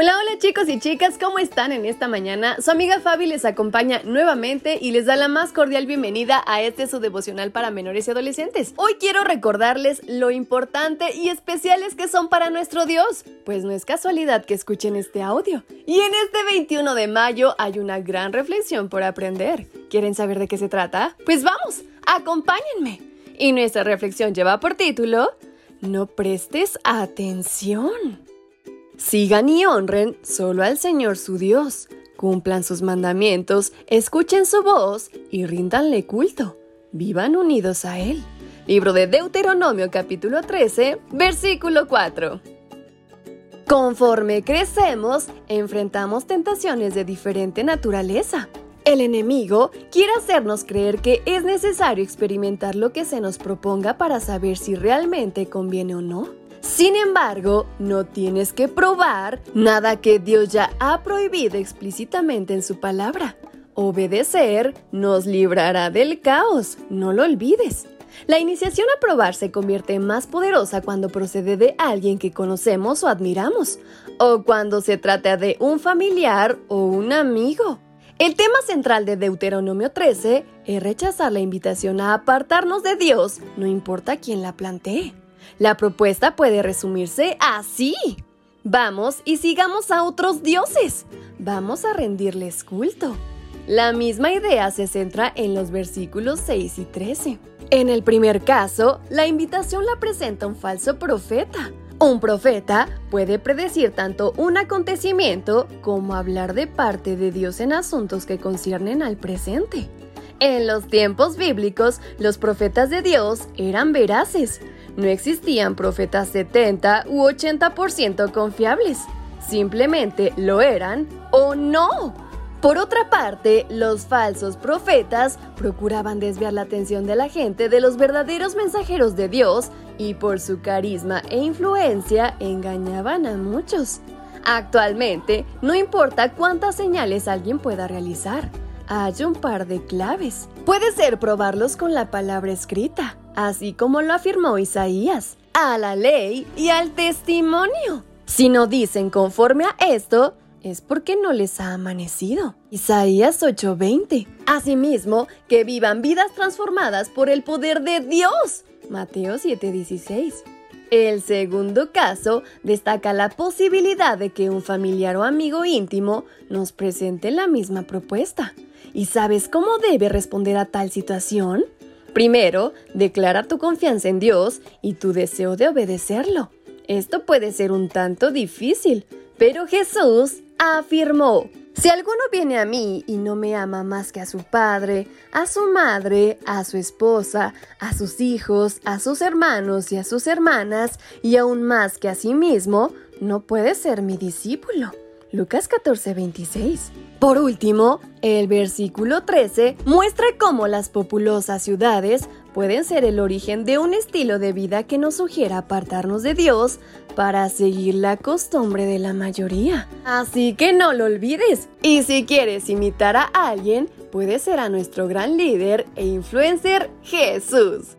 Hola, hola chicos y chicas, ¿cómo están en esta mañana? Su amiga Fabi les acompaña nuevamente y les da la más cordial bienvenida a este su devocional para menores y adolescentes. Hoy quiero recordarles lo importante y especiales que son para nuestro Dios, pues no es casualidad que escuchen este audio. Y en este 21 de mayo hay una gran reflexión por aprender. ¿Quieren saber de qué se trata? Pues vamos, acompáñenme. Y nuestra reflexión lleva por título, No prestes atención. Sigan y honren solo al Señor su Dios, cumplan sus mandamientos, escuchen su voz y ríndanle culto. Vivan unidos a Él. Libro de Deuteronomio capítulo 13, versículo 4. Conforme crecemos, enfrentamos tentaciones de diferente naturaleza. El enemigo quiere hacernos creer que es necesario experimentar lo que se nos proponga para saber si realmente conviene o no. Sin embargo, no tienes que probar nada que Dios ya ha prohibido explícitamente en su palabra. Obedecer nos librará del caos, no lo olvides. La iniciación a probar se convierte más poderosa cuando procede de alguien que conocemos o admiramos, o cuando se trata de un familiar o un amigo. El tema central de Deuteronomio 13 es rechazar la invitación a apartarnos de Dios, no importa quién la plantee. La propuesta puede resumirse así. Vamos y sigamos a otros dioses. Vamos a rendirles culto. La misma idea se centra en los versículos 6 y 13. En el primer caso, la invitación la presenta un falso profeta. Un profeta puede predecir tanto un acontecimiento como hablar de parte de Dios en asuntos que conciernen al presente. En los tiempos bíblicos, los profetas de Dios eran veraces. No existían profetas 70 u 80% confiables. Simplemente lo eran o no. Por otra parte, los falsos profetas procuraban desviar la atención de la gente de los verdaderos mensajeros de Dios y por su carisma e influencia engañaban a muchos. Actualmente, no importa cuántas señales alguien pueda realizar, hay un par de claves. Puede ser probarlos con la palabra escrita, así como lo afirmó Isaías, a la ley y al testimonio. Si no dicen conforme a esto, es porque no les ha amanecido. Isaías 8:20. Asimismo, que vivan vidas transformadas por el poder de Dios. Mateo 7:16. El segundo caso destaca la posibilidad de que un familiar o amigo íntimo nos presente la misma propuesta. ¿Y sabes cómo debe responder a tal situación? Primero, declara tu confianza en Dios y tu deseo de obedecerlo. Esto puede ser un tanto difícil, pero Jesús afirmó, si alguno viene a mí y no me ama más que a su padre, a su madre, a su esposa, a sus hijos, a sus hermanos y a sus hermanas, y aún más que a sí mismo, no puede ser mi discípulo. Lucas 14:26. Por último, el versículo 13 muestra cómo las populosas ciudades pueden ser el origen de un estilo de vida que nos sugiera apartarnos de Dios para seguir la costumbre de la mayoría. Así que no lo olvides. Y si quieres imitar a alguien, puede ser a nuestro gran líder e influencer Jesús.